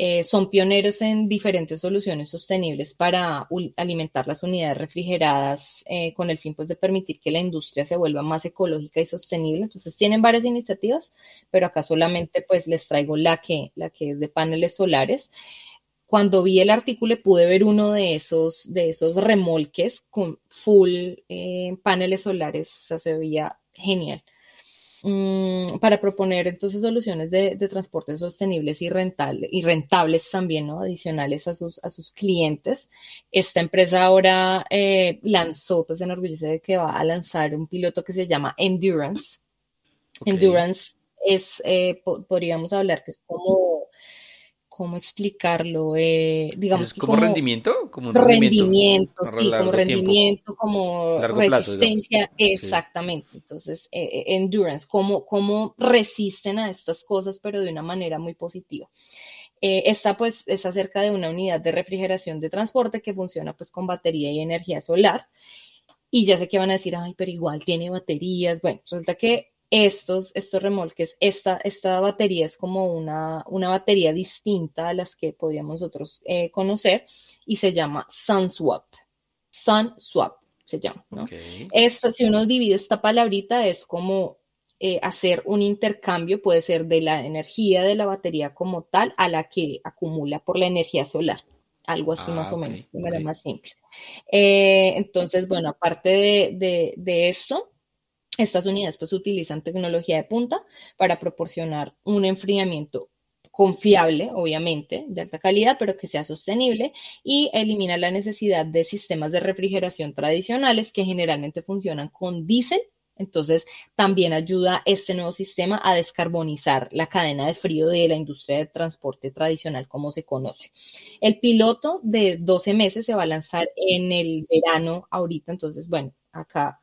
Eh, son pioneros en diferentes soluciones sostenibles para alimentar las unidades refrigeradas eh, con el fin pues, de permitir que la industria se vuelva más ecológica y sostenible. Entonces tienen varias iniciativas, pero acá solamente pues les traigo la que, la que es de paneles solares. Cuando vi el artículo pude ver uno de esos, de esos remolques con full eh, paneles solares, o sea, se veía genial. Mm, para proponer entonces soluciones de, transporte sostenibles y, y rentables también, ¿no? Adicionales a sus, a sus clientes. Esta empresa ahora eh, lanzó, pues se enorgullece de que va a lanzar un piloto que se llama Endurance. Endurance es, eh, podríamos hablar que es como ¿cómo explicarlo? Eh, digamos como, rendimiento, como rendimiento, sí, como rendimiento, como resistencia, exactamente. Entonces, eh, eh, endurance, cómo, cómo resisten a estas cosas, pero de una manera muy positiva. esta pues es acerca de una unidad de refrigeración de transporte que funciona pues con batería y energía solar. Y ya sé que van a decir, ay, pero igual tiene baterías. Bueno, resulta que estos, estos remolques, esta, esta batería es como una, una batería distinta a las que podríamos nosotros eh, conocer y se llama SunSwap. SunSwap se llama, ¿no? Esta, si uno divide esta palabrita, es como eh, hacer un intercambio, puede ser de la energía de la batería como tal a la que acumula por la energía solar algo así más ah, o menos, de manera más simple. Eh, entonces, bueno, aparte de, de, de esto, estas unidades pues utilizan tecnología de punta para proporcionar un enfriamiento confiable, obviamente, de alta calidad, pero que sea sostenible y elimina la necesidad de sistemas de refrigeración tradicionales que generalmente funcionan con diésel. Entonces, también ayuda este nuevo sistema a descarbonizar la cadena de frío de la industria de transporte tradicional como se conoce. El piloto de 12 meses se va a lanzar en el verano ahorita, entonces, bueno, acá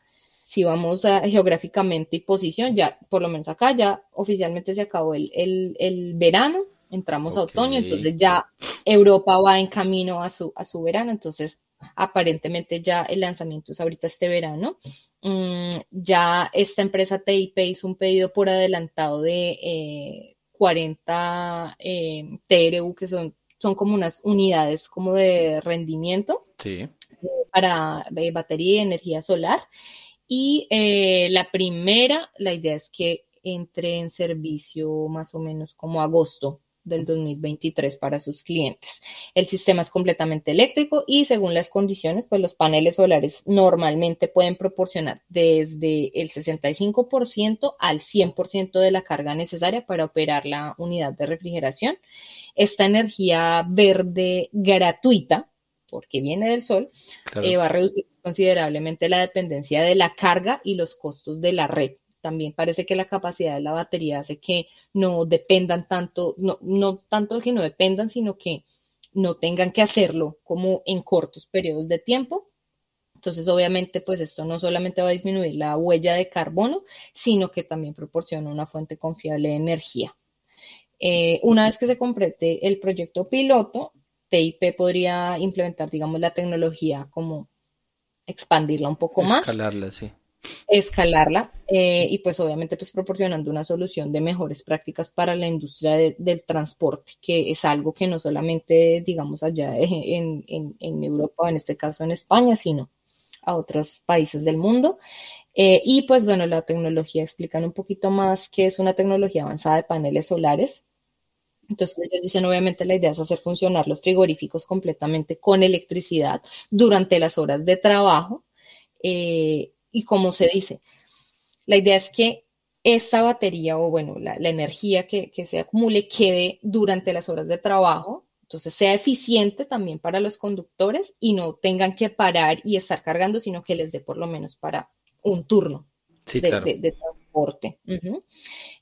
si vamos a, geográficamente y posición, ya por lo menos acá ya oficialmente se acabó el, el, verano, entramos a otoño, entonces ya Europa va en camino a su, a su verano, entonces aparentemente ya el lanzamiento es ahorita este verano. Mm, ya esta empresa TIP hizo un pedido por adelantado de 40 eh, TRU, que son, son como unas unidades como de rendimiento sí. para eh, batería y energía solar. Y eh, la primera, la idea es que entre en servicio más o menos como agosto del 2023 para sus clientes. El sistema es completamente eléctrico y según las condiciones, pues los paneles solares normalmente pueden proporcionar desde el 65% al 100% de la carga necesaria para operar la unidad de refrigeración. Esta energía verde gratuita porque viene del sol, eh, va a reducir considerablemente la dependencia de la carga y los costos de la red. También parece que la capacidad de la batería hace que no dependan tanto, no, no tanto que no dependan, sino que no tengan que hacerlo como en cortos periodos de tiempo. Entonces, obviamente, pues esto no solamente va a disminuir la huella de carbono, sino que también proporciona una fuente confiable de energía. Eh, una vez que se complete el proyecto piloto, TIP podría implementar, digamos, la tecnología como expandirla un poco más. Escalarla, sí. Escalarla eh, y pues obviamente pues proporcionando una solución de mejores prácticas para la industria del transporte, que es algo que no solamente digamos allá en, en, Europa, en este caso en España, sino a otros países del mundo. Eh, y pues bueno, la tecnología explican un poquito más que es una tecnología avanzada de paneles solares entonces ellos dicen, obviamente la idea es hacer funcionar los frigoríficos completamente con electricidad durante las horas de trabajo. Eh, y como se dice, la idea es que esta batería o bueno, la, energía que, se acumule quede durante las horas de trabajo, entonces sea eficiente también para los conductores y no tengan que parar y estar cargando, sino que les dé por lo menos para un turno de, trabajo.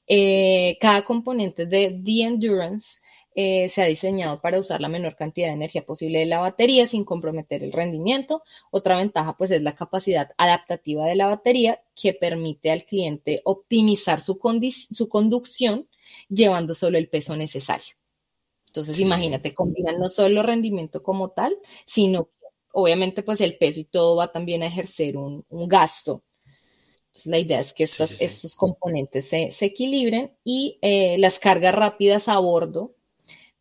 Eh, cada componente de The Endurance eh, se ha diseñado para usar la menor cantidad de energía posible de la batería sin comprometer el rendimiento. Otra ventaja pues es la capacidad adaptativa de la batería que permite al cliente optimizar su, su conducción llevando solo el peso necesario. Entonces imagínate, combinan no solo rendimiento como tal, sino obviamente pues el peso y todo va también a ejercer un gasto la idea es que estos componentes se, equilibren y eh, las cargas rápidas a bordo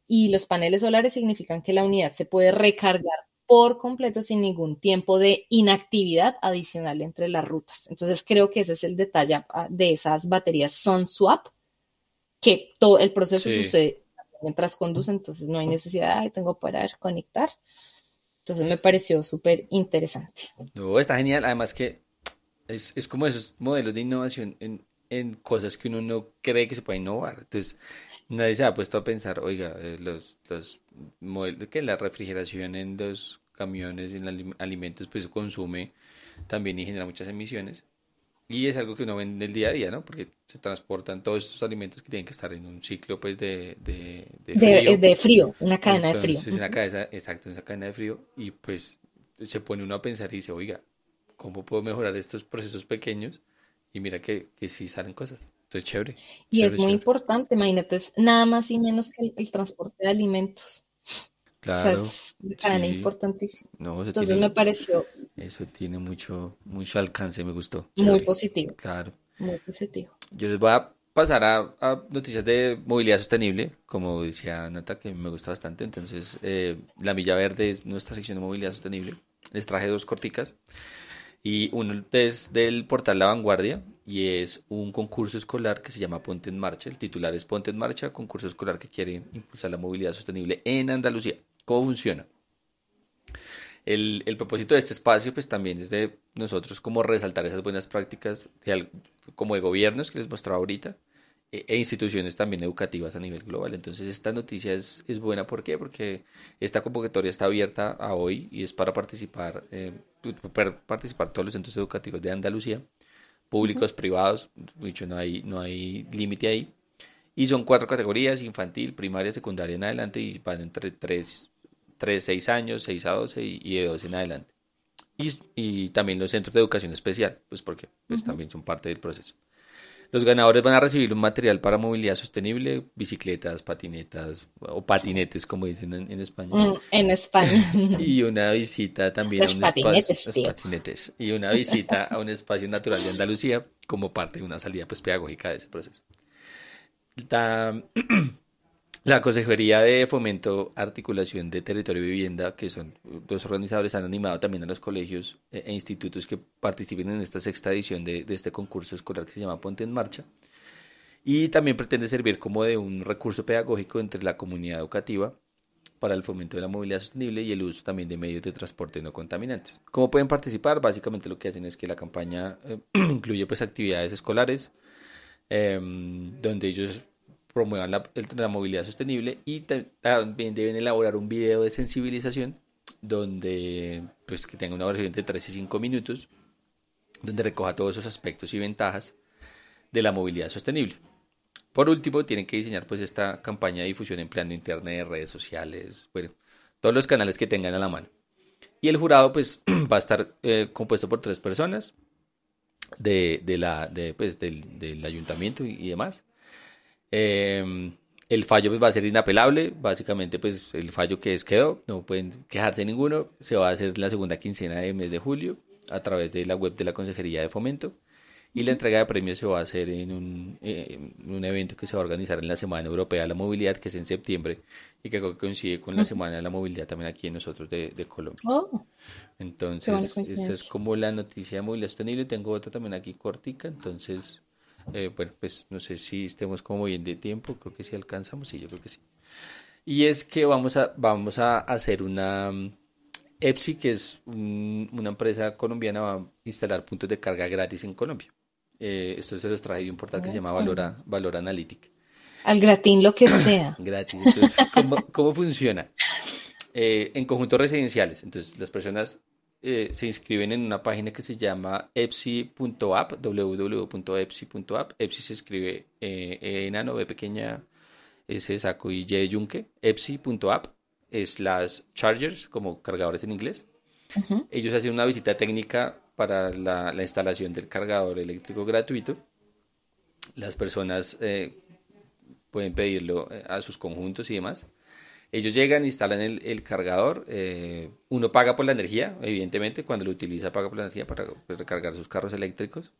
y los paneles solares significan que la unidad se puede recargar por completo sin ningún tiempo de inactividad adicional entre las rutas. Entonces creo que ese es el detalle ah, de esas baterías SunSwap, que todo el proceso sucede mientras conduce, entonces no hay necesidad, de tengo para conectar. Entonces me pareció súper interesante. No, está genial. Además que es, es como esos modelos de innovación en, en cosas que uno no cree que se puede innovar. Entonces, nadie se ha puesto a pensar, oiga, eh, los, los modelos, que la refrigeración en los camiones, en alimentos, pues consume también y genera muchas emisiones. Y es algo que uno ve en el día a día, ¿no? Porque se transportan todos estos alimentos que tienen que estar en un ciclo, pues, de, de, de frío. De, frío, una cadena de frío. Una cadena, exacto, una cadena de frío. Y pues se pone uno a pensar y dice, oiga, cómo puedo mejorar estos procesos pequeños y mira que, que sí salen cosas. Entonces, chévere. Y es muy importante, imagínate, es nada más y menos que el, transporte de alimentos. Claro. O sea, es importantísimo. Entonces me pareció. Eso tiene mucho, mucho alcance, me gustó. Muy positivo. Claro. Muy positivo. Yo les voy a pasar a, noticias de movilidad sostenible, como decía Nata, que me gusta bastante. Entonces, eh, la Milla Verde es nuestra sección de movilidad sostenible. Les traje dos corticas. Y uno es del portal La Vanguardia y es un concurso escolar que se llama Ponte en Marcha. El titular es Ponte en Marcha, concurso escolar que quiere impulsar la movilidad sostenible en Andalucía. ¿Cómo funciona? El, propósito de este espacio, pues también es de nosotros como resaltar esas buenas prácticas como de gobiernos que les mostraba ahorita e, e instituciones también educativas a nivel global. Entonces esta noticia es, es buena, ¿por qué? Porque esta convocatoria está abierta a hoy y es para participar eh, participar todos los centros educativos de Andalucía, públicos, privados, dicho, no hay, no hay límite ahí. Y son cuatro categorías, infantil, primaria, secundaria en adelante, y van entre 3, 3 6 años, 6 a 12 y, de 12 en adelante. Y, y, también los centros de educación especial, pues porque pues, también son parte del proceso. Los ganadores van a recibir un material para movilidad sostenible, bicicletas, patinetas o patinetes, como dicen en, España. Mm, en España. Y una visita también a un espacio. Y una visita a un espacio natural de Andalucía como parte de una salida pues, pedagógica de ese proceso. La Consejería de Fomento, Articulación de Territorio y Vivienda, que son dos organizadores, han animado también a los colegios e, e institutos que participen en esta sexta edición de, este concurso escolar que se llama Ponte en Marcha. Y también pretende servir como de un recurso pedagógico entre la comunidad educativa para el fomento de la movilidad sostenible y el uso también de medios de transporte no contaminantes. ¿Cómo pueden participar? Básicamente lo que hacen es que la campaña eh, incluye pues actividades escolares, em, donde ellos promuevan la, la movilidad sostenible y también deben elaborar un video de sensibilización donde pues que tenga una versión de 3 y 5 minutos donde recoja todos esos aspectos y ventajas de la movilidad sostenible. Por último, tienen que diseñar pues esta campaña de difusión empleando internet, redes sociales, todos los canales que tengan a la mano. Y el jurado pues va a estar eh, compuesto por tres personas de, de la, de, pues, del, ayuntamiento y, demás. Em, el fallo pues, va a ser inapelable, básicamente pues el fallo que es quedó, no pueden quejarse ninguno, se va a hacer la segunda quincena del mes de julio a través de la web de la Consejería de Fomento. Y la entrega de premios se va a hacer en un, eh, un, evento que se va a organizar en la Semana Europea de la Movilidad, que es en septiembre y que coincide con la Semana de la Movilidad también aquí en nosotros de, de Colombia. Oh. entonces, esa es como la noticia de movilidad sostenible. Tengo otra también aquí cortica, entonces, eh, bueno, pues no sé si estemos como bien de tiempo, creo que sí alcanzamos, sí, yo creo que sí. Y es que vamos a, vamos a hacer una EPSI, que es una empresa colombiana, va a instalar puntos de carga gratis en Colombia. Eh, esto se los traje de un portal que se llama Valora, Valor Analytic. Al gratín lo que sea. gratis. Entonces, ¿cómo, funciona? Eh, en conjuntos residenciales. Entonces, las personas eh, se inscriben en una página que se llama epsi.app, www.epsi.app. Epsi se escribe eh, e enano, B pequeña, S saco y Y yunque. Epsi.app es las chargers, como cargadores en inglés. Ellos hacen una visita técnica para la, instalación del cargador eléctrico gratuito. Las personas eh, pueden pedirlo eh, a sus conjuntos y demás. Ellos llegan, instalan el, cargador, eh, uno paga por la energía, evidentemente, cuando lo utiliza paga por la energía para pues, recargar sus carros eléctricos.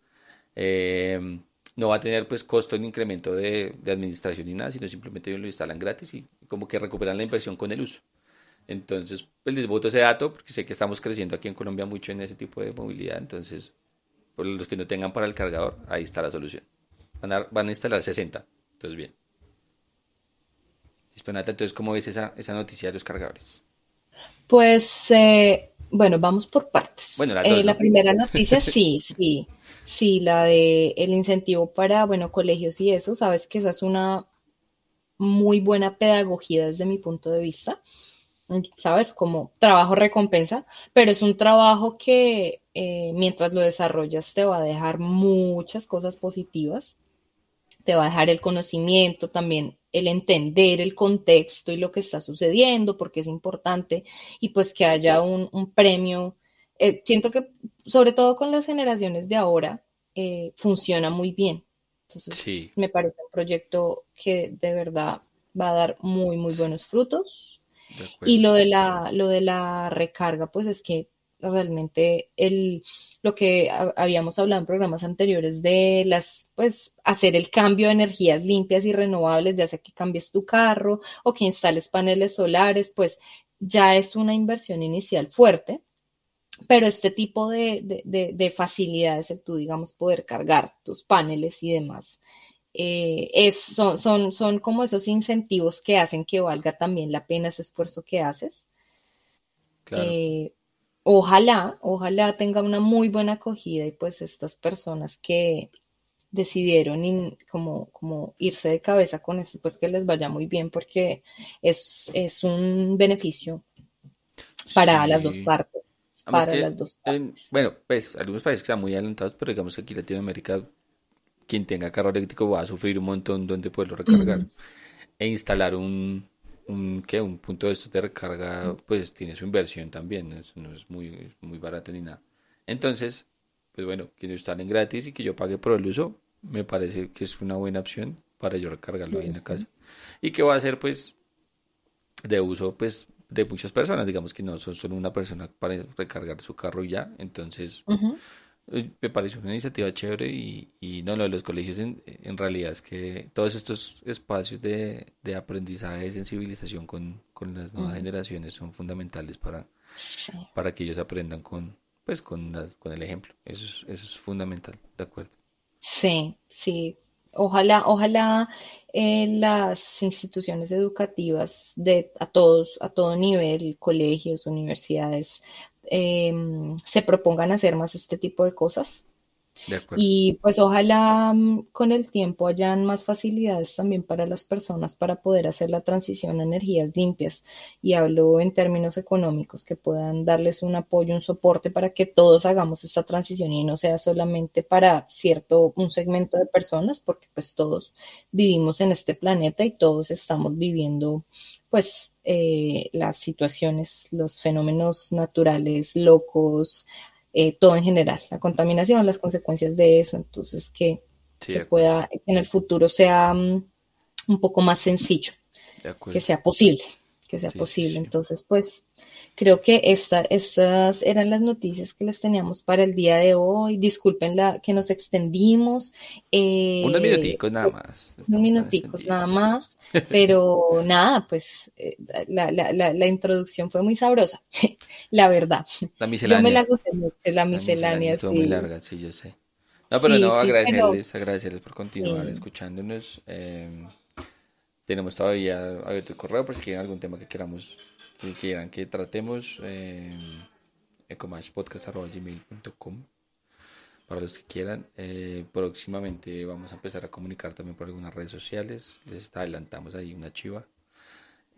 no va a tener pues costo ni incremento de, administración ni nada, sino simplemente lo instalan gratis y como que recuperan la inversión con el uso. Entonces, pues les voto ese dato porque sé que estamos creciendo aquí en Colombia mucho en ese tipo de movilidad. Entonces, por los que no tengan para el cargador, ahí está la solución. Van a, van a instalar 60. Entonces, bien. Listo, Nata. Entonces, ¿cómo ves esa, esa noticia de los cargadores? Pues, eh, bueno, vamos por partes. Bueno, la, eh, la primera noticia, sí, sí. Sí, la de el incentivo para, bueno, colegios y eso. Sabes que esa es una muy buena pedagogía desde mi punto de vista ¿sabes? Como trabajo recompensa, pero es un trabajo que eh, mientras lo desarrollas te va a dejar muchas cosas positivas, te va a dejar el conocimiento, también el entender el contexto y lo que está sucediendo, porque es importante, y pues que haya un, premio. Eh, siento que sobre todo con las generaciones de ahora eh, funciona muy bien. Entonces, me parece un proyecto que de verdad va a dar muy, muy buenos frutos. Y lo de la, lo de la recarga, pues es que realmente el, lo que habíamos hablado en programas anteriores de las, pues, hacer el cambio de energías limpias y renovables, ya sea que cambies tu carro o que instales paneles solares, pues ya es una inversión inicial fuerte. Pero este tipo de, de, de facilidades, el tú, digamos, poder cargar tus paneles y demás, eh, es, son, son, son como esos incentivos que hacen que valga también la pena ese esfuerzo que haces. Eh, ojalá, ojalá tenga una muy buena acogida y pues estas personas que decidieron como, como irse de cabeza con eso, pues que les vaya muy bien porque es, es un beneficio para las dos partes. Para las dos partes. bueno, pues algunos países están muy adelantados, pero digamos que aquí Latinoamérica quien tenga carro eléctrico va a sufrir un montón donde poderlo recargar. E instalar un, un, ¿qué? un punto de estos de recarga, pues tiene su inversión también, no es, muy, muy barato ni nada. Entonces, pues bueno, que lo instalen gratis y que yo pague por el uso, me parece que es una buena opción para yo recargarlo ahí en la casa. Y que va a ser pues de uso pues de muchas personas, digamos que no son solo una persona para recargar su carro y ya, entonces me parece una iniciativa chévere y, y no, lo de los colegios en, en, realidad es que todos estos espacios de, de aprendizaje, de sensibilización con, con las nuevas generaciones son fundamentales para, para que ellos aprendan con, pues, con, con el ejemplo. Eso es, eso es fundamental, ¿de acuerdo? Sí, sí. Ojalá, ojalá eh, las instituciones educativas de a todos, a todo nivel, colegios, universidades, Em, se propongan hacer más este tipo de cosas, Y pues ojalá mm, con el tiempo hayan más facilidades también para las personas para poder hacer la transición a energías limpias. Y hablo en términos económicos, que puedan darles un apoyo, un soporte para que todos hagamos esta transición y no sea solamente para cierto, un segmento de personas, porque pues todos vivimos en este planeta y todos estamos viviendo pues eh, las situaciones, los fenómenos naturales locos, eh, todo en general, la contaminación, las consecuencias de eso, entonces que, pueda en el futuro sea mm, un poco más sencillo, que sea posible, que sea posible. Entonces, pues creo que esta, estas eran las noticias que les teníamos para el día de hoy. Disculpen la, que nos extendimos. Eh, unos minuticos nada pues, más. Unos minuticos nada más. Pero nada, pues eh, la, la, la, introducción fue muy sabrosa, la verdad. La miscelánea. Yo me la gusté mucho, la miscelánea. sí. muy larga, sí, yo sé. No, pero no, agradecerles, agradecerles por continuar escuchándonos. Eh, tenemos todavía abierto el correo por si quieren algún tema que queramos que quieran que tratemos, eh, ecomashpodcast.gmail.com para los que quieran. Eh, próximamente vamos a empezar a comunicar también por algunas redes sociales. Les adelantamos ahí una chiva.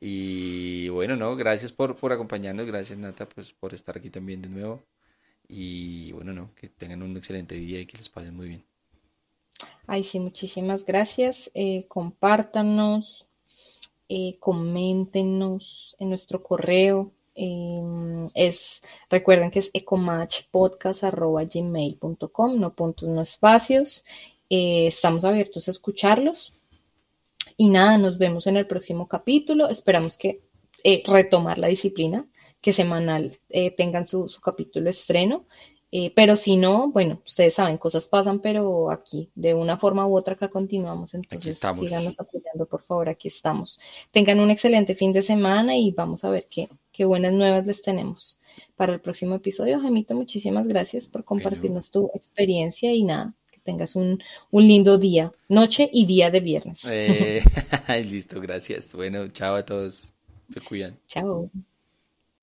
Y bueno, no, gracias por, por acompañarnos, gracias Nata pues, por estar aquí también de nuevo. Y bueno, no, que tengan un excelente día y que les pasen muy bien. Ay, sí, muchísimas gracias. Eh, compártanos, eh, coméntenos en nuestro correo. Em, es, recuerden que es ecomatchpodcast.gmail.com, no puntos, no espacios. Eh, estamos abiertos a escucharlos. Y nada, nos vemos en el próximo capítulo. Esperamos que eh, retomar la disciplina, que semanal tengan su, su capítulo estreno. Eh, pero si no, bueno, ustedes saben, cosas pasan, pero aquí, de una forma u otra, acá continuamos. Entonces, síganos apoyando, por favor, aquí estamos. Tengan un excelente fin de semana y vamos a ver qué, qué buenas nuevas les tenemos para el próximo episodio. Jamito, muchísimas gracias por compartirnos tu experiencia y nada, que tengas un, un lindo día, noche y día de viernes. Eh, listo, gracias. Bueno, chao a todos. Se cuidan. Chao.